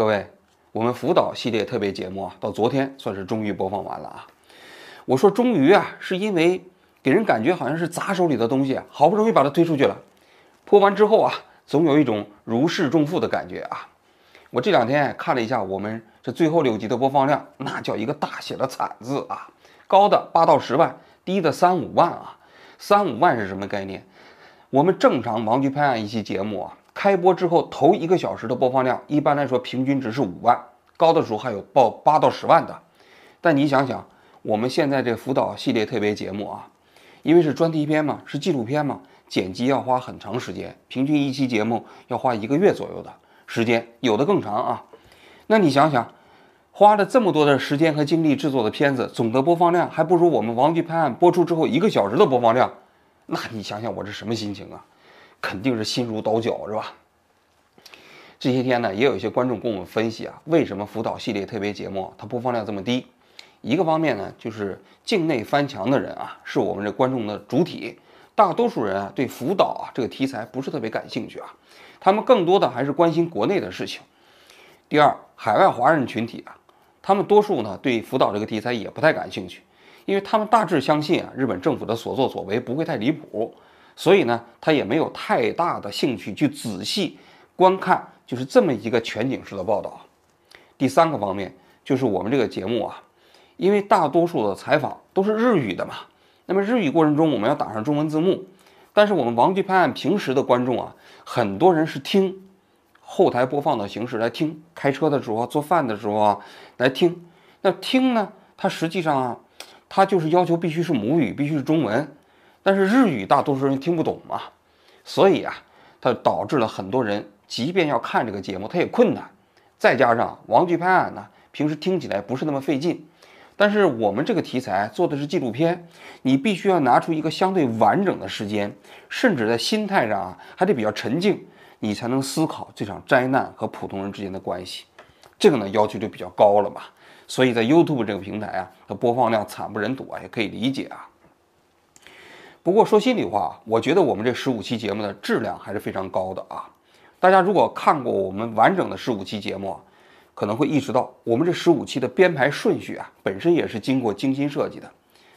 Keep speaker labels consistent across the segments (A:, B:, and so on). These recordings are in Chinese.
A: 各位，我们福岛系列特别节目啊，到昨天算是终于播放完了啊。我说终于啊，是因为给人感觉好像是砸手里的东西，好不容易把它推出去了。播完之后啊，总有一种如释重负的感觉啊。我这两天看了一下我们这最后六集的播放量，那叫一个大写的惨字啊，高的八到十万，低的三五万啊。三五万是什么概念？我们正常王局拍案一期节目啊，开播之后头一个小时的播放量，一般来说平均值是五万，高的时候还有报八到十万的。但你想想，我们现在这辅导系列特别节目啊，因为是专题片嘛，是纪录片嘛，剪辑要花很长时间，平均一期节目要花一个月左右的时间，有的更长啊。那你想想，花了这么多的时间和精力制作的片子，总的播放量还不如我们《王局拍案》播出之后一个小时的播放量。那你想想我这什么心情啊？肯定是心如刀绞，是吧？这些天呢，也有一些观众跟我们分析啊，为什么辅导系列特别节目它播放量这么低？一个方面呢，就是境内翻墙的人啊，是我们这观众的主体，大多数人啊对辅导啊这个题材不是特别感兴趣啊，他们更多的还是关心国内的事情。第二，海外华人群体啊。他们多数呢对福岛这个题材也不太感兴趣，因为他们大致相信啊日本政府的所作所为不会太离谱，所以呢他也没有太大的兴趣去仔细观看就是这么一个全景式的报道。第三个方面就是我们这个节目啊，因为大多数的采访都是日语的嘛，那么日语过程中我们要打上中文字幕，但是我们王局拍案平时的观众啊，很多人是听。后台播放的形式来听，开车的时候，做饭的时候啊，来听。那听呢，它实际上啊，它就是要求必须是母语，必须是中文。但是日语大多数人听不懂嘛，所以啊，它导致了很多人即便要看这个节目，他也困难。再加上王剧拍案呢，平时听起来不是那么费劲。但是我们这个题材做的是纪录片，你必须要拿出一个相对完整的时间，甚至在心态上啊，还得比较沉静。你才能思考这场灾难和普通人之间的关系，这个呢要求就比较高了嘛。所以在 YouTube 这个平台啊，它播放量惨不忍睹啊，也可以理解啊。不过说心里话，我觉得我们这十五期节目的质量还是非常高的啊。大家如果看过我们完整的十五期节目，可能会意识到我们这十五期的编排顺序啊，本身也是经过精心设计的。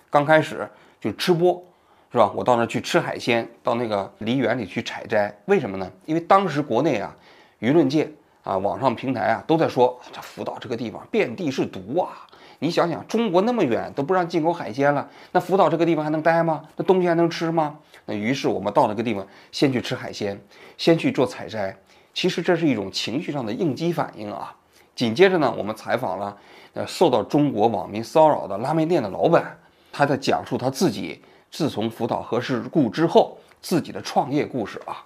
A: 刚开始就吃播。是吧？我到那去吃海鲜，到那个梨园里去采摘，为什么呢？因为当时国内啊，舆论界啊，网上平台啊，都在说这福岛这个地方遍地是毒啊！你想想，中国那么远都不让进口海鲜了，那福岛这个地方还能待吗？那东西还能吃吗？那于是我们到那个地方，先去吃海鲜，先去做采摘。其实这是一种情绪上的应激反应啊。紧接着呢，我们采访了呃受到中国网民骚扰的拉面店的老板，他在讲述他自己。自从福岛核事故之后，自己的创业故事啊，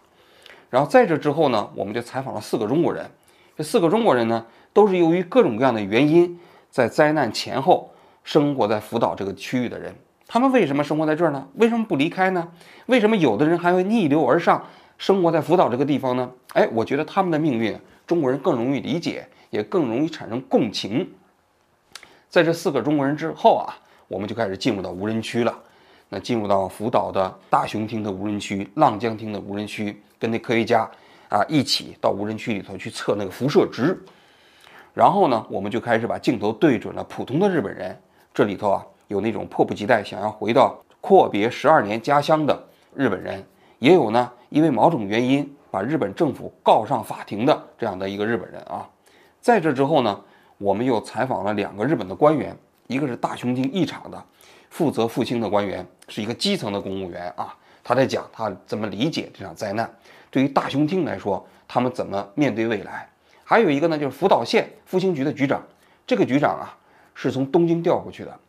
A: 然后在这之后呢，我们就采访了四个中国人。这四个中国人呢，都是由于各种各样的原因，在灾难前后生活在福岛这个区域的人。他们为什么生活在这儿呢？为什么不离开呢？为什么有的人还会逆流而上，生活在福岛这个地方呢？哎，我觉得他们的命运，中国人更容易理解，也更容易产生共情。在这四个中国人之后啊，我们就开始进入到无人区了。那进入到福岛的大熊町的无人区、浪江町的无人区，跟那科学家啊一起到无人区里头去测那个辐射值。然后呢，我们就开始把镜头对准了普通的日本人。这里头啊，有那种迫不及待想要回到阔别十二年家乡的日本人，也有呢因为某种原因把日本政府告上法庭的这样的一个日本人啊。在这之后呢，我们又采访了两个日本的官员，一个是大熊町一厂的。负责复兴的官员是一个基层的公务员啊，他在讲他怎么理解这场灾难。对于大熊町来说，他们怎么面对未来？还有一个呢，就是福岛县复兴局的局长。这个局长啊，是从东京调过去的，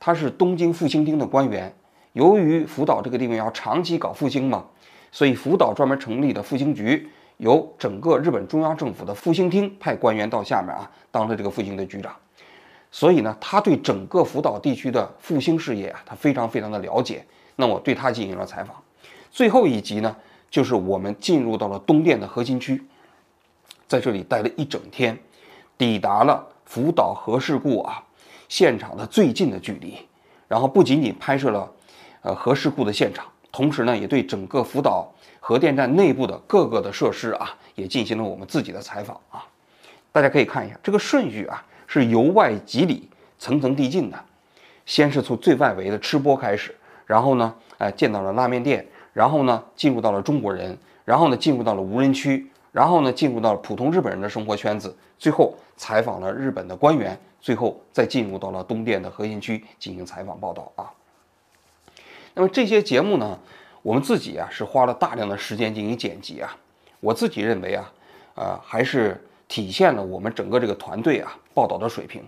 A: 他是东京复兴厅的官员。由于福岛这个地方要长期搞复兴嘛，所以福岛专门成立的复兴局，由整个日本中央政府的复兴厅派官员到下面啊，当了这个复兴的局长。所以呢，他对整个福岛地区的复兴事业啊，他非常非常的了解。那我对他进行了采访。最后一集呢，就是我们进入到了东电的核心区，在这里待了一整天，抵达了福岛核事故啊现场的最近的距离。然后不仅仅拍摄了呃核事故的现场，同时呢，也对整个福岛核电站内部的各个的设施啊，也进行了我们自己的采访啊。大家可以看一下这个顺序啊，是由外及里，层层递进的。先是从最外围的吃播开始，然后呢，哎，见到了拉面店，然后呢，进入到了中国人，然后呢，进入到了无人区，然后呢，进入到了普通日本人的生活圈子，最后采访了日本的官员，最后再进入到了东电的核心区进行采访报道啊。那么这些节目呢，我们自己啊是花了大量的时间进行剪辑啊。我自己认为啊，呃，还是体现了我们整个这个团队啊报道的水平。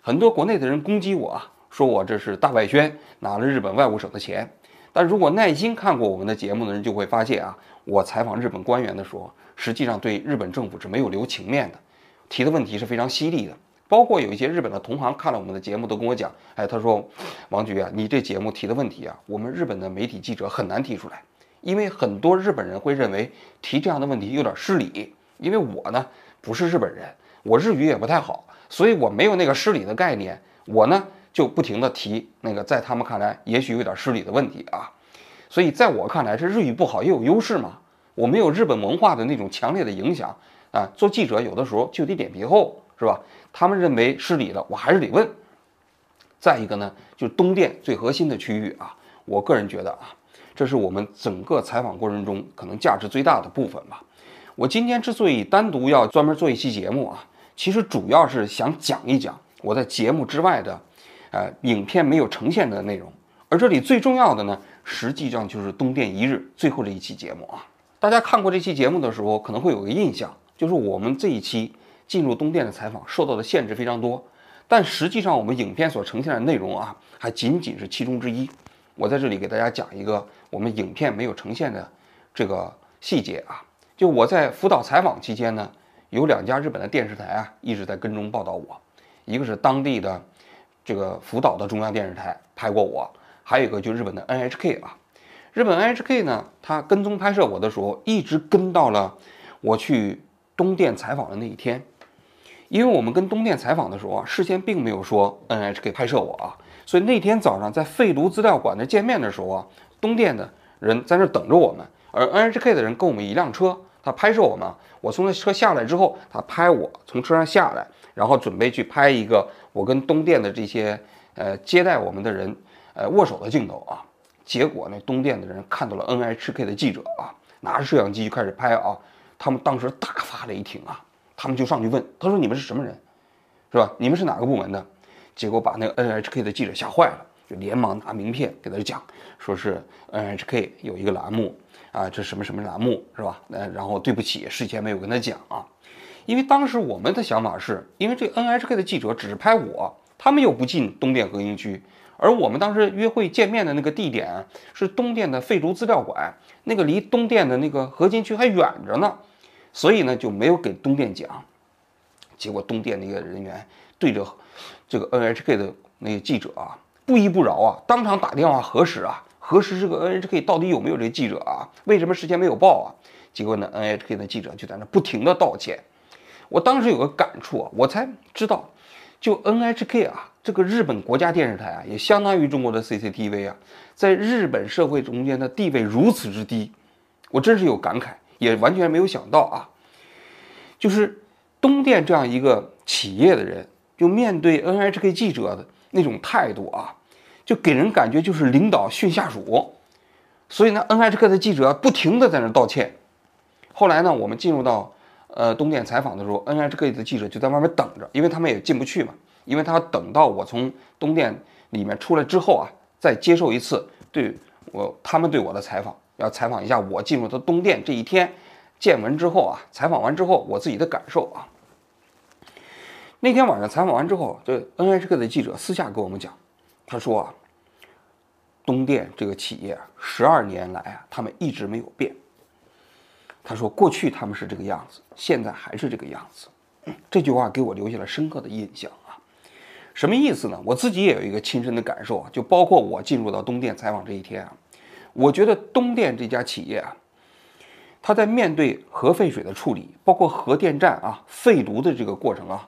A: 很多国内的人攻击我啊。说我这是大外宣，拿了日本外务省的钱。但如果耐心看过我们的节目的人就会发现啊，我采访日本官员的时候，实际上对日本政府是没有留情面的，提的问题是非常犀利的。包括有一些日本的同行看了我们的节目，都跟我讲，哎，他说，王局啊，你这节目提的问题啊，我们日本的媒体记者很难提出来，因为很多日本人会认为提这样的问题有点失礼。因为我呢不是日本人，我日语也不太好，所以我没有那个失礼的概念。我呢。就不停的提那个，在他们看来也许有点失礼的问题啊，所以在我看来，这日语不好也有优势嘛。我没有日本文化的那种强烈的影响啊。做记者有的时候就得脸皮厚，是吧？他们认为失礼的，我还是得问。再一个呢，就是东电最核心的区域啊，我个人觉得啊，这是我们整个采访过程中可能价值最大的部分吧。我今天之所以单独要专门做一期节目啊，其实主要是想讲一讲我在节目之外的。呃，影片没有呈现的内容，而这里最重要的呢，实际上就是东电一日最后这一期节目啊。大家看过这期节目的时候，可能会有个印象，就是我们这一期进入东电的采访受到的限制非常多，但实际上我们影片所呈现的内容啊，还仅仅是其中之一。我在这里给大家讲一个我们影片没有呈现的这个细节啊，就我在辅导采访期间呢，有两家日本的电视台啊一直在跟踪报道我，一个是当地的。这个福岛的中央电视台拍过我，还有一个就日本的 NHK 啊，日本 NHK 呢，他跟踪拍摄我的时候，一直跟到了我去东电采访的那一天，因为我们跟东电采访的时候啊，事先并没有说 NHK 拍摄我啊，所以那天早上在废炉资料馆那见面的时候啊，东电的人在那等着我们，而 NHK 的人跟我们一辆车，他拍摄我们，我从那车下来之后，他拍我从车上下来。然后准备去拍一个我跟东电的这些呃接待我们的人呃握手的镜头啊，结果呢东电的人看到了 NHK 的记者啊，拿着摄像机就开始拍啊，他们当时大发雷霆啊，他们就上去问，他说你们是什么人，是吧？你们是哪个部门的？结果把那个 NHK 的记者吓坏了，就连忙拿名片给他讲，说是 NHK 有一个栏目啊，这什么什么栏目是吧？呃，然后对不起，事先没有跟他讲啊。因为当时我们的想法是，因为这 NHK 的记者只是拍我，他们又不进东电核心区，而我们当时约会见面的那个地点是东电的废竹资料馆，那个离东电的那个核心区还远着呢，所以呢就没有给东电讲。结果东电那个人员对着这个 NHK 的那个记者啊不依不饶啊，当场打电话核实啊，核实这个 NHK 到底有没有这个记者啊？为什么事先没有报啊？结果呢，NHK 的记者就在那不停的道歉。我当时有个感触啊，我才知道，就 NHK 啊，这个日本国家电视台啊，也相当于中国的 CCTV 啊，在日本社会中间的地位如此之低，我真是有感慨，也完全没有想到啊，就是东电这样一个企业的人，就面对 NHK 记者的那种态度啊，就给人感觉就是领导训下属，所以呢，NHK 的记者不停的在那道歉，后来呢，我们进入到。呃，东电采访的时候，NHK 的记者就在外面等着，因为他们也进不去嘛，因为他要等到我从东电里面出来之后啊，再接受一次对我他们对我的采访，要采访一下我进入到东电这一天见闻之后啊，采访完之后我自己的感受啊。那天晚上采访完之后，这 NHK 的记者私下跟我们讲，他说啊，东电这个企业十二年来啊，他们一直没有变。他说：“过去他们是这个样子，现在还是这个样子。”这句话给我留下了深刻的印象！什么意思呢？我自己也有一个亲身的感受啊，就包括我进入到东电采访这一天啊，我觉得东电这家企业啊，它在面对核废水的处理，包括核电站啊废炉的这个过程啊，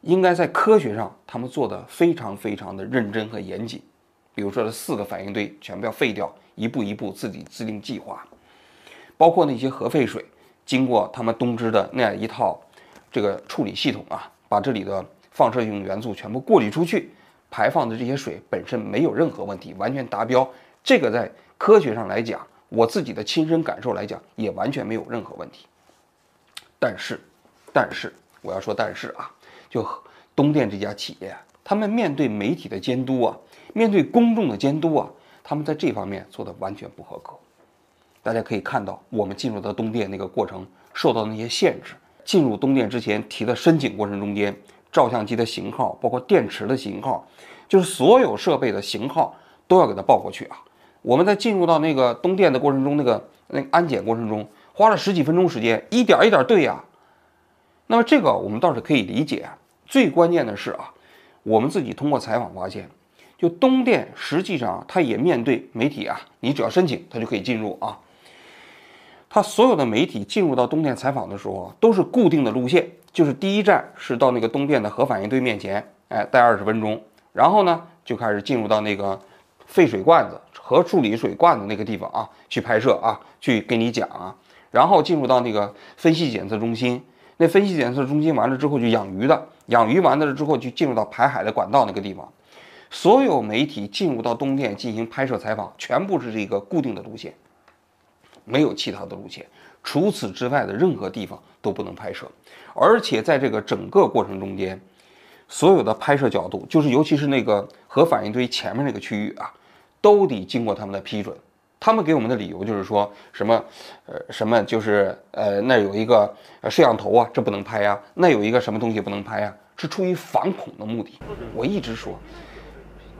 A: 应该在科学上他们做的非常非常的认真和严谨。比如说，这四个反应堆全部要废掉，一步一步自己制定计划。包括那些核废水，经过他们东芝的那样一套这个处理系统啊，把这里的放射性元素全部过滤出去，排放的这些水本身没有任何问题，完全达标。这个在科学上来讲，我自己的亲身感受来讲，也完全没有任何问题。但是，但是我要说但是啊，就东电这家企业，他们面对媒体的监督啊，面对公众的监督啊，他们在这方面做的完全不合格。大家可以看到，我们进入到东电那个过程受到那些限制。进入东电之前提的申请过程中间，照相机的型号，包括电池的型号，就是所有设备的型号都要给它报过去啊。我们在进入到那个东电的过程中，那个那个安检过程中，花了十几分钟时间，一点一点对呀。那么这个我们倒是可以理解。最关键的是啊，我们自己通过采访发现，就东电实际上它也面对媒体啊，你只要申请，它就可以进入啊。它所有的媒体进入到东电采访的时候啊，都是固定的路线，就是第一站是到那个东电的核反应堆面前，哎，待二十分钟，然后呢就开始进入到那个废水罐子、核处理水罐子那个地方啊，去拍摄啊，去给你讲啊，然后进入到那个分析检测中心，那分析检测中心完了之后就养鱼的，养鱼完了之后就进入到排海的管道那个地方，所有媒体进入到东电进行拍摄采访，全部是这个固定的路线。没有其他的路线，除此之外的任何地方都不能拍摄，而且在这个整个过程中间，所有的拍摄角度，就是尤其是那个核反应堆前面那个区域啊，都得经过他们的批准。他们给我们的理由就是说什么，呃，什么就是呃，那有一个摄像头啊，这不能拍呀；那有一个什么东西不能拍呀，是出于反恐的目的。我一直说，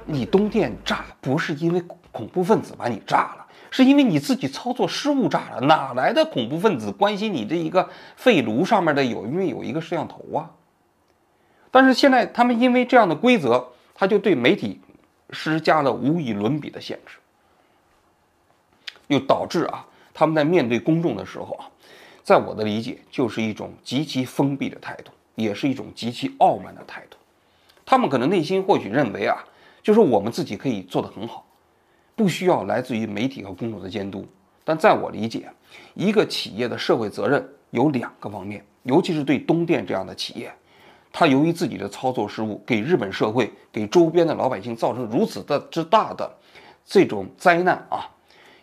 A: 你东电炸不是因为恐怖分子把你炸了。是因为你自己操作失误炸了，哪来的恐怖分子关心你这一个废炉上面的有因为有一个摄像头啊？但是现在他们因为这样的规则，他就对媒体施加了无与伦比的限制，又导致啊他们在面对公众的时候啊，在我的理解就是一种极其封闭的态度，也是一种极其傲慢的态度。他们可能内心或许认为啊，就是我们自己可以做得很好。不需要来自于媒体和公众的监督，但在我理解，一个企业的社会责任有两个方面，尤其是对东电这样的企业，它由于自己的操作失误，给日本社会、给周边的老百姓造成如此的之大的这种灾难啊。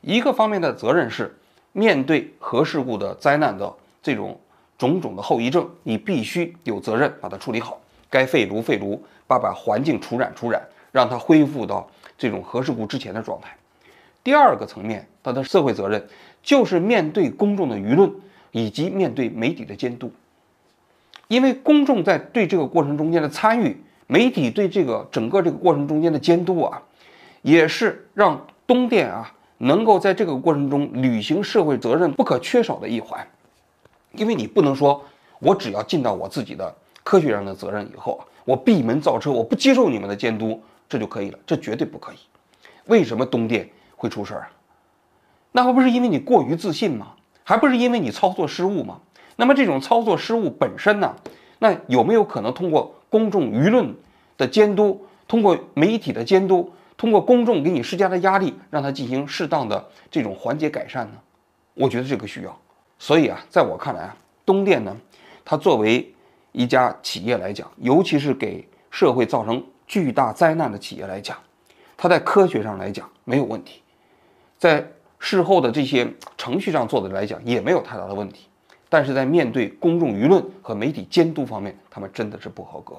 A: 一个方面的责任是面对核事故的灾难的这种种种的后遗症，你必须有责任把它处理好，该废炉废炉，把把环境除染除染，让它恢复到。这种核事故之前的状态，第二个层面，它的社会责任就是面对公众的舆论以及面对媒体的监督，因为公众在对这个过程中间的参与，媒体对这个整个这个过程中间的监督啊，也是让东电啊能够在这个过程中履行社会责任不可缺少的一环，因为你不能说我只要尽到我自己的科学上的责任以后啊，我闭门造车，我不接受你们的监督。这就可以了，这绝对不可以。为什么东电会出事儿啊？那还不是因为你过于自信吗？还不是因为你操作失误吗？那么这种操作失误本身呢？那有没有可能通过公众舆论的监督，通过媒体的监督，通过公众给你施加的压力，让它进行适当的这种缓解改善呢？我觉得这个需要。所以啊，在我看来啊，东电呢，它作为一家企业来讲，尤其是给社会造成。巨大灾难的企业来讲，它在科学上来讲没有问题，在事后的这些程序上做的来讲也没有太大的问题，但是在面对公众舆论和媒体监督方面，他们真的是不合格。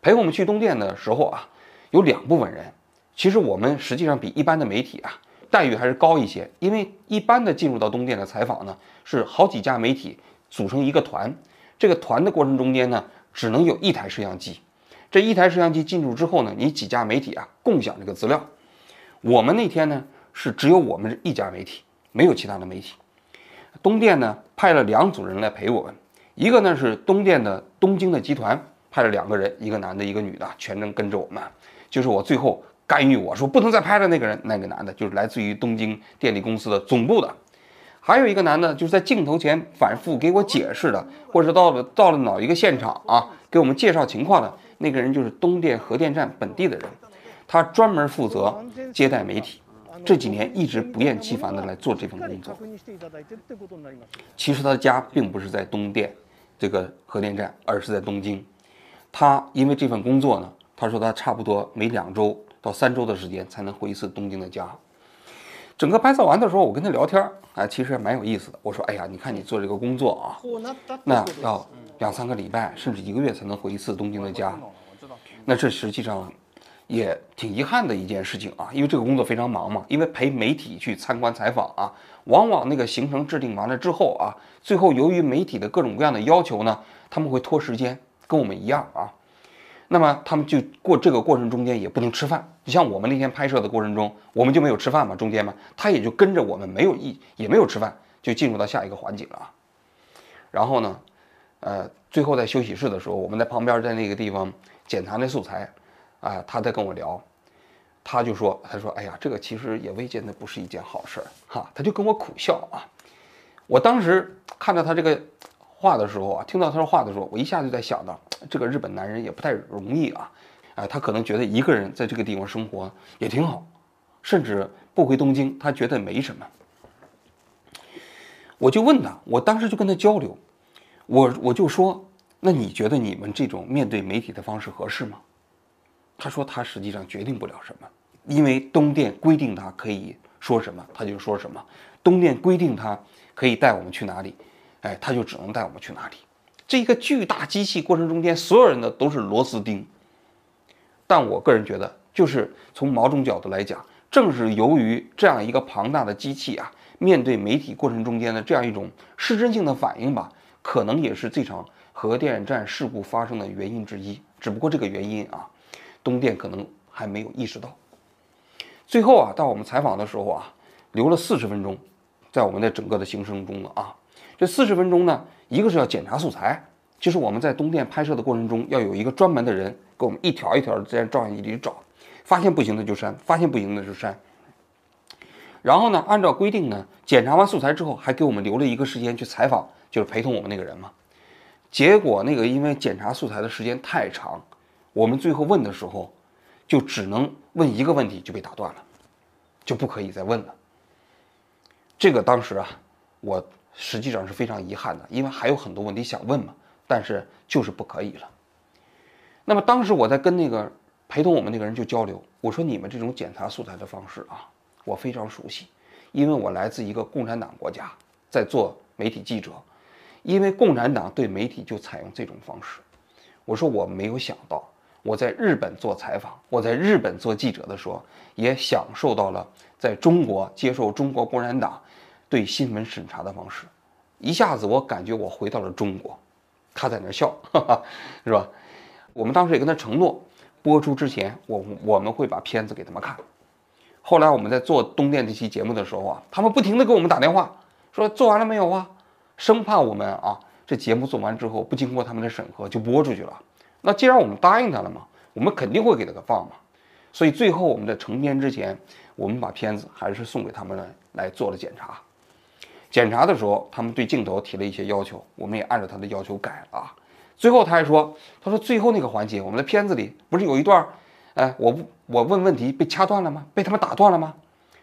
A: 陪我们去东电的时候啊，有两部分人，其实我们实际上比一般的媒体啊待遇还是高一些，因为一般的进入到东电的采访呢，是好几家媒体组成一个团，这个团的过程中间呢，只能有一台摄像机。这一台摄像机进驻之后呢，你几家媒体啊共享这个资料。我们那天呢是只有我们一家媒体，没有其他的媒体。东电呢派了两组人来陪我们，一个呢是东电的东京的集团派了两个人，一个男的，一个女的，全程跟着我们。就是我最后干预我说不能再拍了那个人，那个男的就是来自于东京电力公司的总部的。还有一个男的，就是在镜头前反复给我解释的，或者到了到了哪一个现场啊，给我们介绍情况的。那个人就是东电核电站本地的人，他专门负责接待媒体，这几年一直不厌其烦地来做这份工作。其实他的家并不是在东电，这个核电站，而是在东京。他因为这份工作呢，他说他差不多每两周到三周的时间才能回一次东京的家。整个拍摄完的时候，我跟他聊天儿，哎，其实还蛮有意思的。我说，哎呀，你看你做这个工作啊，那要两三个礼拜，甚至一个月才能回一次东京的家。那这实际上也挺遗憾的一件事情啊，因为这个工作非常忙嘛，因为陪媒体去参观采访啊，往往那个行程制定完了之后啊，最后由于媒体的各种各样的要求呢，他们会拖时间，跟我们一样啊。那么他们就过这个过程中间也不能吃饭，你像我们那天拍摄的过程中，我们就没有吃饭嘛，中间嘛，他也就跟着我们没有一也没有吃饭，就进入到下一个环节了。然后呢，呃，最后在休息室的时候，我们在旁边在那个地方检查那素材，啊，他在跟我聊，他就说，他说，哎呀，这个其实也未见得不是一件好事儿哈，他就跟我苦笑啊。我当时看到他这个。话的时候啊，听到他说话的时候，我一下就在想到，这个日本男人也不太容易啊，啊，他可能觉得一个人在这个地方生活也挺好，甚至不回东京，他觉得没什么。我就问他，我当时就跟他交流，我我就说，那你觉得你们这种面对媒体的方式合适吗？他说他实际上决定不了什么，因为东电规定他可以说什么他就说什么，东电规定他可以带我们去哪里。哎，他就只能带我们去哪里？这一个巨大机器过程中间，所有人的都是螺丝钉。但我个人觉得，就是从某种角度来讲，正是由于这样一个庞大的机器啊，面对媒体过程中间的这样一种失真性的反应吧，可能也是这场核电站事故发生的原因之一。只不过这个原因啊，东电可能还没有意识到。最后啊，到我们采访的时候啊，留了四十分钟，在我们的整个的行程中了啊。这四十分钟呢，一个是要检查素材，就是我们在东电拍摄的过程中，要有一个专门的人给我们一条一条的在照相机里找，发现不行的就删，发现不行的就删。然后呢，按照规定呢，检查完素材之后，还给我们留了一个时间去采访，就是陪同我们那个人嘛。结果那个因为检查素材的时间太长，我们最后问的时候，就只能问一个问题就被打断了，就不可以再问了。这个当时啊，我。实际上是非常遗憾的，因为还有很多问题想问嘛，但是就是不可以了。那么当时我在跟那个陪同我们那个人就交流，我说你们这种检查素材的方式啊，我非常熟悉，因为我来自一个共产党国家，在做媒体记者，因为共产党对媒体就采用这种方式。我说我没有想到，我在日本做采访，我在日本做记者的时候，也享受到了在中国接受中国共产党。对新闻审查的方式，一下子我感觉我回到了中国。他在那笑，哈哈，是吧？我们当时也跟他承诺，播出之前我我们会把片子给他们看。后来我们在做东电这期节目的时候啊，他们不停的给我们打电话，说做完了没有啊？生怕我们啊这节目做完之后不经过他们的审核就播出去了。那既然我们答应他了嘛，我们肯定会给他个放嘛。所以最后我们在成片之前，我们把片子还是送给他们来来做了检查。检查的时候，他们对镜头提了一些要求，我们也按照他的要求改了啊。最后他还说：“他说最后那个环节，我们的片子里不是有一段，哎，我我问问题被掐断了吗？被他们打断了吗？”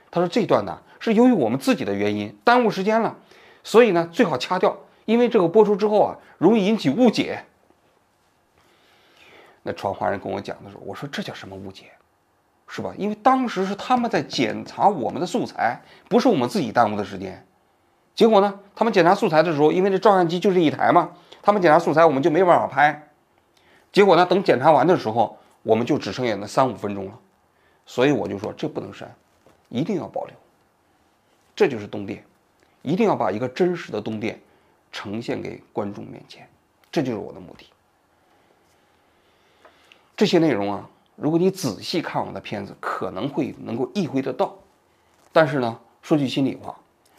A: 他说：“这段呢是由于我们自己的原因耽误时间了，所以呢最好掐掉，因为这个播出之后啊容易引起误解。”那传话人跟我讲的时候，我说：“这叫什么误解？是吧？因为当时是他们在检查我们的素材，不是我们自己耽误的时间。”结果呢？他们检查素材的时候，因为这照相机就这一台嘛，他们检查素材我们就没办法拍。结果呢，等检查完的时候，我们就只剩下那三五分钟了。所以我就说这不能删，一定要保留。这就是东电，一定要把一个真实的东电呈现给观众面前，这就是我的目的。这些内容啊，如果你仔细看我的片子，可能会能够意会得到。但是呢，说句心里话。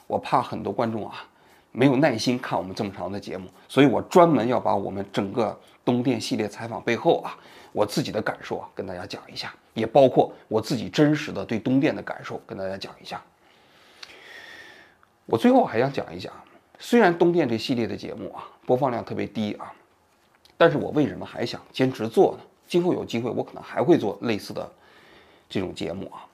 A: 我怕很多观众啊没有耐心看我们这么长的节目，所以我专门要把我们整个东电系列采访背后啊我自己的感受啊跟大家讲一下，也包括我自己真实的对东电的感受跟大家讲一下。我最后还想讲一讲，虽然东电这系列的节目啊播放量特别低啊，但是我为什么还想坚持做呢？今后有机会我可能还会做类似的这种节目啊。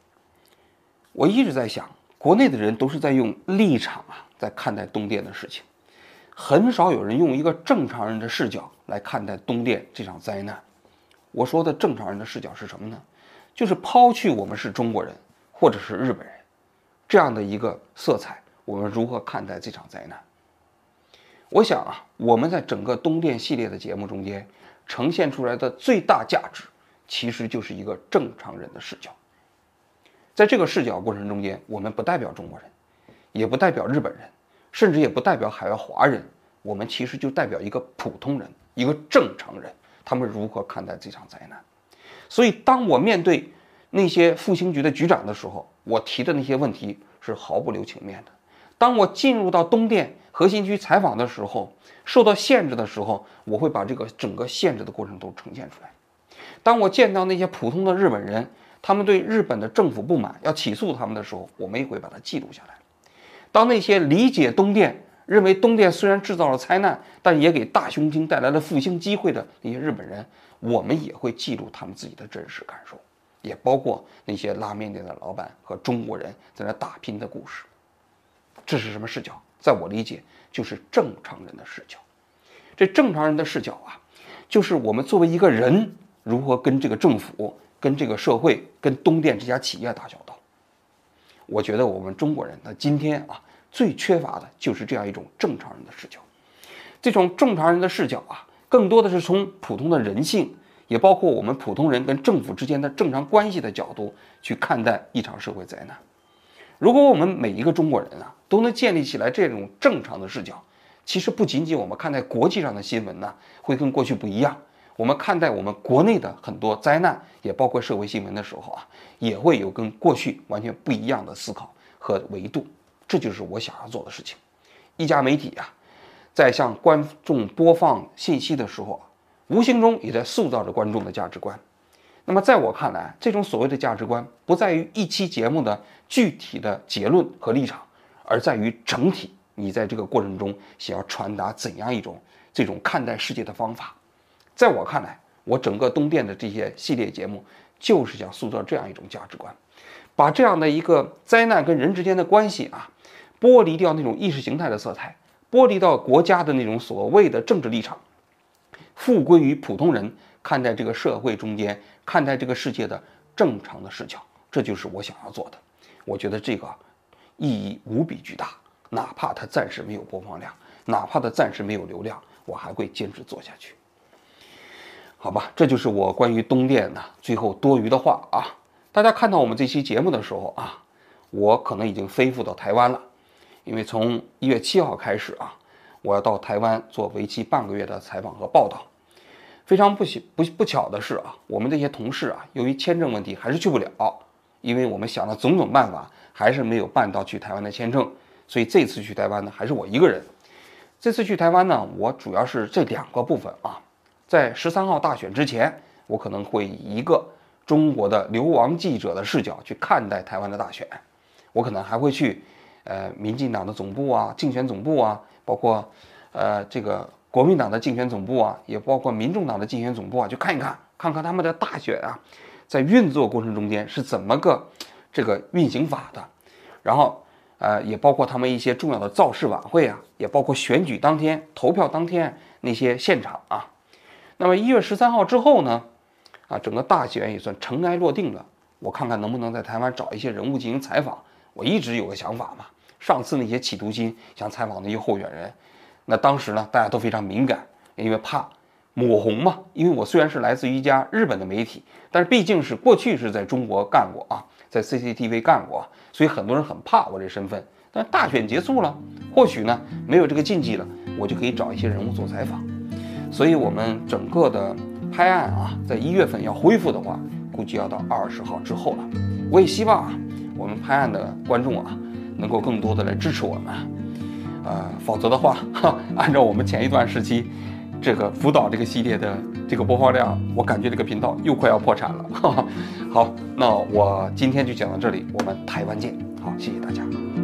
A: 我一直在想。国内的人都是在用立场啊，在看待东电的事情。很少有人用一个正常人的视角来看待东电这场灾难。我说的正常人的视角是什么呢？就是抛去我们是中国人或者是日本人这样的一个色彩，我们如何看待这场灾难？我想啊，我们在整个东电系列的节目中间呈现出来的最大价值，其实就是一个正常人的视角。在这个视角过程中间，我们不代表中国人，也不代表日本人，甚至也不代表海外华人，我们其实就代表一个普通人，一个正常人，他们如何看待这场灾难？所以，当我面对那些复兴局的局长的时候，我提的那些问题是毫不留情面的。当我进入到东电核心区采访的时候，受到限制的时候，我会把这个整个限制的过程都呈现出来。当我见到那些普通的日本人，他们对日本的政府不满，要起诉他们的时候，我们也会把它记录下来。当那些理解东电、认为东电虽然制造了灾难，但也给大熊精带来了复兴机会的那些日本人，我们也会记录他们自己的真实感受，也包括那些拉面店的老板和中国人在那打拼的故事。这是什么视角？在我理解，就是正常人的视角。这正常人的视角啊，就是我们作为一个人，如何跟这个政府。跟这个社会、跟东电这家企业打交道，我觉得我们中国人那今天啊最缺乏的就是这样一种正常人的视角。这种正常人的视角啊，更多的是从普通的人性，也包括我们普通人跟政府之间的正常关系的角度去看待一场社会灾难。如果我们每一个中国人啊都能建立起来这种正常的视角，其实不仅仅我们看待国际上的新闻呢，会跟过去不一样。我们看待我们国内的很多灾难，也包括社会新闻的时候啊，也会有跟过去完全不一样的思考和维度。这就是我想要做的事情。一家媒体啊，在向观众播放信息的时候，无形中也在塑造着观众的价值观。那么在我看来，这种所谓的价值观，不在于一期节目的具体的结论和立场，而在于整体。你在这个过程中想要传达怎样一种这种看待世界的方法？在我看来，我整个东电的这些系列节目，就是想塑造这样一种价值观，把这样的一个灾难跟人之间的关系啊，剥离掉那种意识形态的色彩，剥离到国家的那种所谓的政治立场，复归于普通人看待这个社会中间、看待这个世界的正常的视角，这就是我想要做的。我觉得这个意义无比巨大，哪怕它暂时没有播放量，哪怕它暂时没有流量，我还会坚持做下去。好吧，这就是我关于东电的最后多余的话啊！大家看到我们这期节目的时候啊，我可能已经飞赴到台湾了，因为从一月七号开始啊，我要到台湾做为期半个月的采访和报道。非常不巧不不巧的是啊，我们这些同事啊，由于签证问题还是去不了，因为我们想了种种办法，还是没有办到去台湾的签证，所以这次去台湾呢，还是我一个人。这次去台湾呢，我主要是这两个部分啊。在十三号大选之前，我可能会以一个中国的流亡记者的视角去看待台湾的大选。我可能还会去，呃，民进党的总部啊，竞选总部啊，包括，呃，这个国民党的竞选总部啊，也包括民众党的竞选总部啊，去看一看，看看他们的大选啊，在运作过程中间是怎么个这个运行法的。然后，呃，也包括他们一些重要的造势晚会啊，也包括选举当天、投票当天那些现场啊。那么一月十三号之后呢？啊，整个大选也算尘埃落定了。我看看能不能在台湾找一些人物进行采访。我一直有个想法嘛，上次那些企图心想采访那些候选人，那当时呢大家都非常敏感，因为怕抹红嘛。因为我虽然是来自于一家日本的媒体，但是毕竟是过去是在中国干过啊，在 CCTV 干过，所以很多人很怕我这身份。但大选结束了，或许呢没有这个禁忌了，我就可以找一些人物做采访。所以，我们整个的拍案啊，在一月份要恢复的话，估计要到二十号之后了。我也希望啊，我们拍案的观众啊，能够更多的来支持我们。呃，否则的话，按照我们前一段时期这个辅导这个系列的这个播放量，我感觉这个频道又快要破产了。哈哈，好，那我今天就讲到这里，我们台湾见。好，谢谢大家。